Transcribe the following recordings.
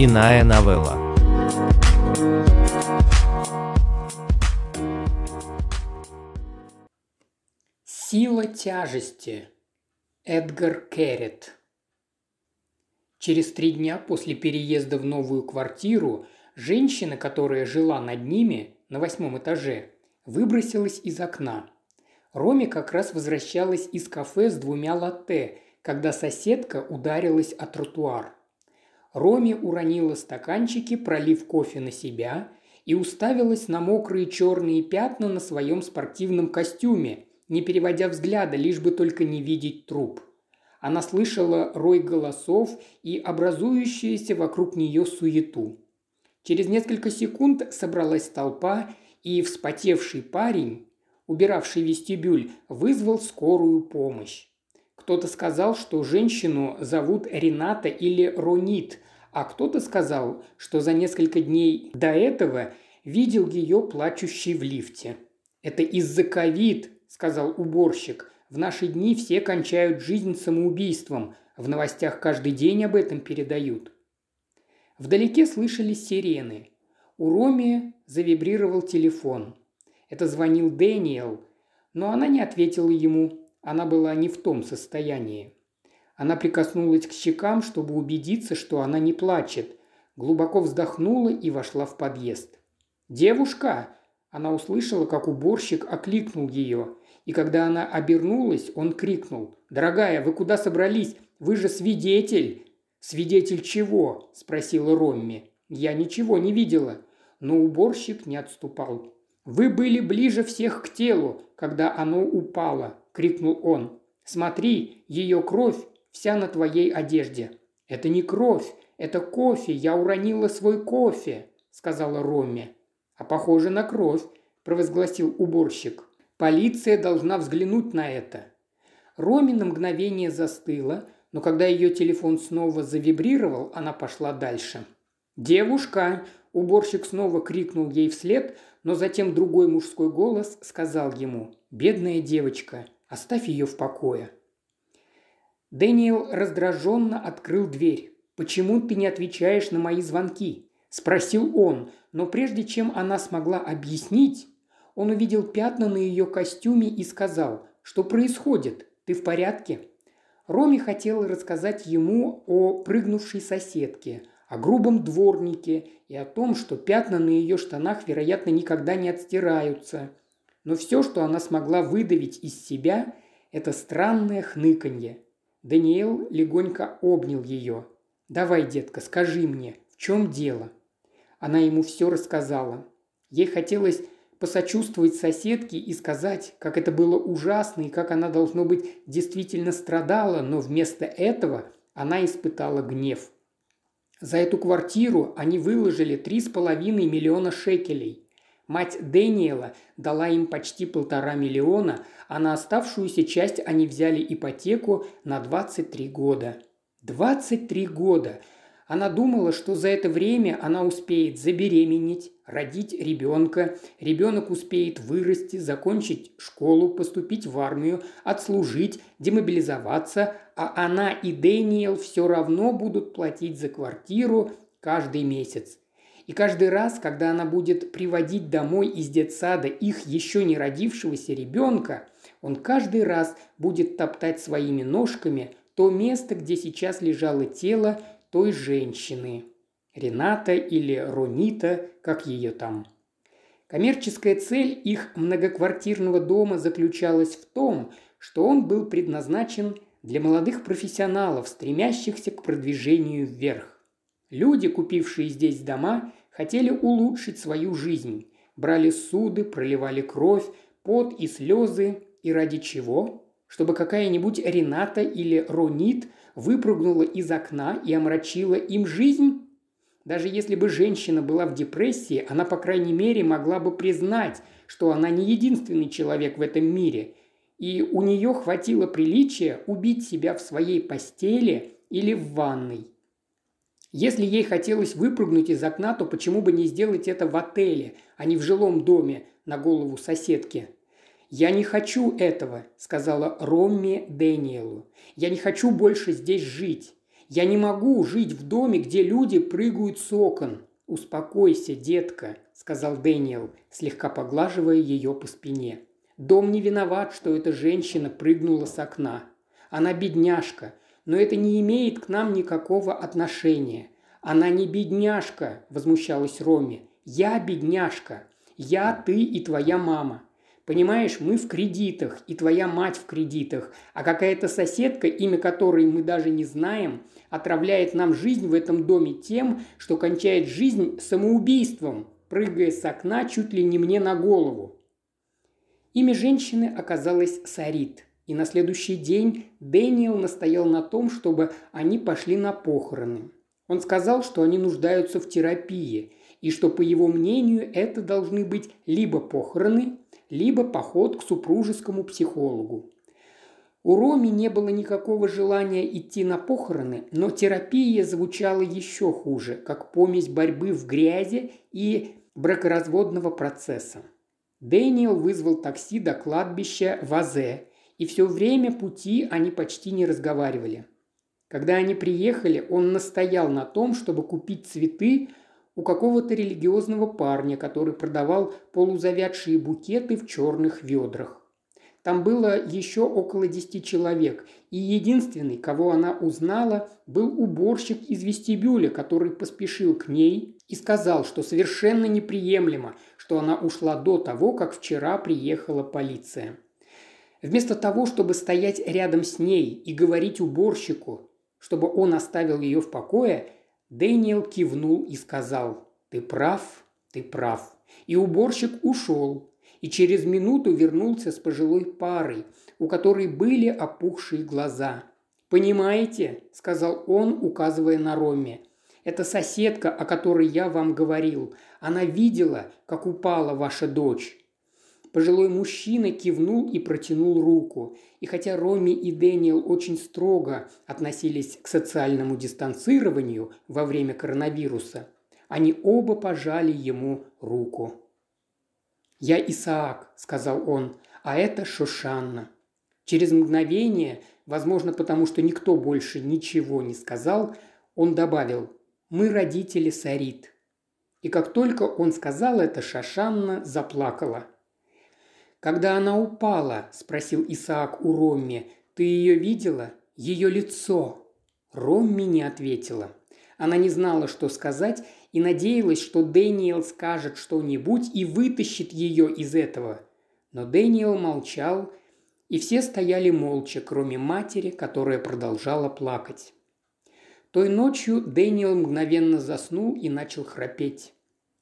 Иная новелла. Сила тяжести. Эдгар Керрит. Через три дня после переезда в новую квартиру женщина, которая жила над ними на восьмом этаже, выбросилась из окна. Роме как раз возвращалась из кафе с двумя латте, когда соседка ударилась о тротуар. Роме уронила стаканчики, пролив кофе на себя, и уставилась на мокрые черные пятна на своем спортивном костюме, не переводя взгляда, лишь бы только не видеть труп. Она слышала рой голосов и образующуюся вокруг нее суету. Через несколько секунд собралась толпа, и вспотевший парень, убиравший вестибюль, вызвал скорую помощь. Кто-то сказал, что женщину зовут Рената или Ронит, а кто-то сказал, что за несколько дней до этого видел ее плачущей в лифте. «Это из-за ковид», – сказал уборщик. «В наши дни все кончают жизнь самоубийством. В новостях каждый день об этом передают». Вдалеке слышались сирены. У Роми завибрировал телефон. Это звонил Дэниел, но она не ответила ему. Она была не в том состоянии. Она прикоснулась к щекам, чтобы убедиться, что она не плачет. Глубоко вздохнула и вошла в подъезд. «Девушка!» Она услышала, как уборщик окликнул ее. И когда она обернулась, он крикнул. «Дорогая, вы куда собрались? Вы же свидетель!» «Свидетель чего?» – спросила Ромми. «Я ничего не видела». Но уборщик не отступал. «Вы были ближе всех к телу, когда оно упало», – крикнул он. «Смотри, ее кровь вся на твоей одежде». «Это не кровь, это кофе, я уронила свой кофе», – сказала Ромми. «А похоже на кровь», – провозгласил уборщик. «Полиция должна взглянуть на это». Роми на мгновение застыла, но когда ее телефон снова завибрировал, она пошла дальше. «Девушка!» – уборщик снова крикнул ей вслед, но затем другой мужской голос сказал ему «Бедная девочка, оставь ее в покое». Дэниел раздраженно открыл дверь. «Почему ты не отвечаешь на мои звонки?» – спросил он, но прежде чем она смогла объяснить, он увидел пятна на ее костюме и сказал, что происходит, ты в порядке? Роми хотела рассказать ему о прыгнувшей соседке, о грубом дворнике и о том, что пятна на ее штанах, вероятно, никогда не отстираются. Но все, что она смогла выдавить из себя, это странное хныканье. Даниэл легонько обнял ее. «Давай, детка, скажи мне, в чем дело?» Она ему все рассказала. Ей хотелось посочувствовать соседке и сказать, как это было ужасно и как она, должно быть, действительно страдала, но вместо этого она испытала гнев. За эту квартиру они выложили три с половиной миллиона шекелей. Мать Дэниела дала им почти полтора миллиона, а на оставшуюся часть они взяли ипотеку на 23 года. 23 года! Она думала, что за это время она успеет забеременеть, родить ребенка, ребенок успеет вырасти, закончить школу, поступить в армию, отслужить, демобилизоваться, а она и Дэниел все равно будут платить за квартиру каждый месяц. И каждый раз, когда она будет приводить домой из детсада их еще не родившегося ребенка, он каждый раз будет топтать своими ножками то место, где сейчас лежало тело той женщины. Рената или Ронита, как ее там. Коммерческая цель их многоквартирного дома заключалась в том, что он был предназначен для молодых профессионалов, стремящихся к продвижению вверх. Люди, купившие здесь дома, хотели улучшить свою жизнь, брали суды, проливали кровь, пот и слезы, и ради чего? Чтобы какая-нибудь Рената или Ронит выпрыгнула из окна и омрачила им жизнь? Даже если бы женщина была в депрессии, она, по крайней мере, могла бы признать, что она не единственный человек в этом мире, и у нее хватило приличия убить себя в своей постели или в ванной. Если ей хотелось выпрыгнуть из окна, то почему бы не сделать это в отеле, а не в жилом доме на голову соседки? «Я не хочу этого», – сказала Ромми Дэниелу. «Я не хочу больше здесь жить. Я не могу жить в доме, где люди прыгают с окон. «Успокойся, детка», – сказал Дэниел, слегка поглаживая ее по спине. «Дом не виноват, что эта женщина прыгнула с окна. Она бедняжка, но это не имеет к нам никакого отношения. Она не бедняжка», – возмущалась Роми. «Я бедняжка. Я, ты и твоя мама. Понимаешь, мы в кредитах, и твоя мать в кредитах, а какая-то соседка, имя которой мы даже не знаем, отравляет нам жизнь в этом доме тем, что кончает жизнь самоубийством, прыгая с окна чуть ли не мне на голову. Имя женщины оказалось Сарит, и на следующий день Дэниел настоял на том, чтобы они пошли на похороны. Он сказал, что они нуждаются в терапии, и что, по его мнению, это должны быть либо похороны, либо поход к супружескому психологу. У Роми не было никакого желания идти на похороны, но терапия звучала еще хуже, как помесь борьбы в грязи и бракоразводного процесса. Дэниел вызвал такси до кладбища Вазе, и все время пути они почти не разговаривали. Когда они приехали, он настоял на том, чтобы купить цветы у какого-то религиозного парня, который продавал полузавядшие букеты в черных ведрах. Там было еще около десяти человек, и единственный, кого она узнала, был уборщик из вестибюля, который поспешил к ней и сказал, что совершенно неприемлемо, что она ушла до того, как вчера приехала полиция. Вместо того, чтобы стоять рядом с ней и говорить уборщику, чтобы он оставил ее в покое, Дэниел кивнул и сказал «Ты прав, ты прав». И уборщик ушел, и через минуту вернулся с пожилой парой, у которой были опухшие глаза. «Понимаете?» – сказал он, указывая на Роме. «Это соседка, о которой я вам говорил. Она видела, как упала ваша дочь. Пожилой мужчина кивнул и протянул руку. И хотя Роми и Дэниел очень строго относились к социальному дистанцированию во время коронавируса, они оба пожали ему руку. «Я Исаак», – сказал он, – «а это Шушанна». Через мгновение, возможно, потому что никто больше ничего не сказал, он добавил «Мы родители Сарит». И как только он сказал это, Шашанна заплакала – «Когда она упала?» – спросил Исаак у Ромми. «Ты ее видела? Ее лицо?» Ромми не ответила. Она не знала, что сказать, и надеялась, что Дэниел скажет что-нибудь и вытащит ее из этого. Но Дэниел молчал, и все стояли молча, кроме матери, которая продолжала плакать. Той ночью Дэниел мгновенно заснул и начал храпеть.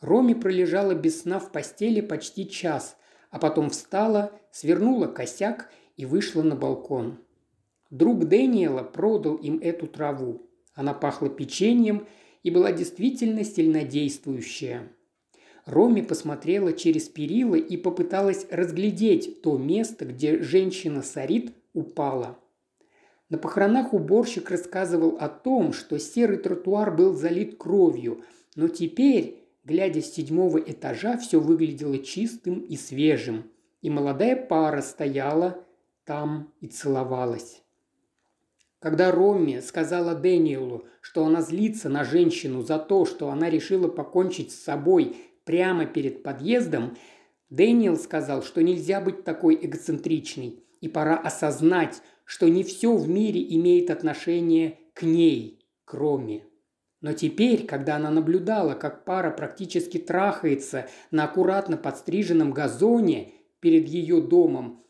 Роми пролежала без сна в постели почти час, а потом встала, свернула косяк и вышла на балкон. Друг Дэниела продал им эту траву. Она пахла печеньем и была действительно сильнодействующая. Роми посмотрела через перила и попыталась разглядеть то место, где женщина Сарит упала. На похоронах уборщик рассказывал о том, что серый тротуар был залит кровью, но теперь Глядя с седьмого этажа, все выглядело чистым и свежим, и молодая пара стояла там и целовалась. Когда Ромми сказала Дэниелу, что она злится на женщину за то, что она решила покончить с собой прямо перед подъездом, Дэниел сказал, что нельзя быть такой эгоцентричной, и пора осознать, что не все в мире имеет отношение к ней, к Роме. Но теперь, когда она наблюдала, как пара практически трахается на аккуратно подстриженном газоне перед ее домом,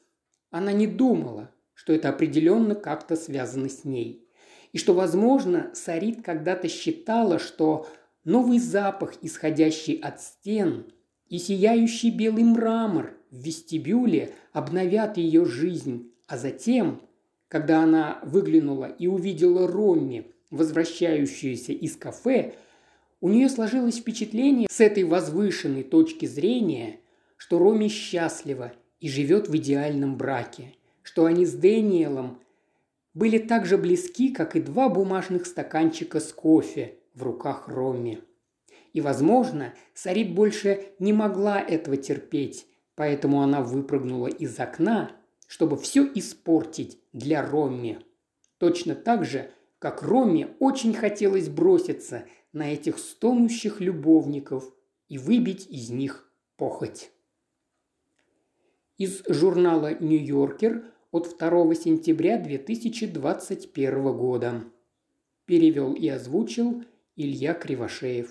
она не думала, что это определенно как-то связано с ней. И что, возможно, Сарит когда-то считала, что новый запах, исходящий от стен, и сияющий белый мрамор в вестибюле обновят ее жизнь, а затем, когда она выглянула и увидела Ромми, возвращающуюся из кафе, у нее сложилось впечатление с этой возвышенной точки зрения, что Роми счастлива и живет в идеальном браке, что они с Дэниелом были так же близки, как и два бумажных стаканчика с кофе в руках Роми. И, возможно, Сарит больше не могла этого терпеть, поэтому она выпрыгнула из окна, чтобы все испортить для Ромми. Точно так же, как Роме очень хотелось броситься на этих стонущих любовников и выбить из них похоть. Из журнала «Нью-Йоркер» от 2 сентября 2021 года. Перевел и озвучил Илья Кривошеев.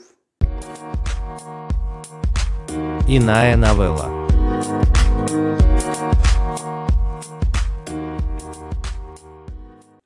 Иная новелла.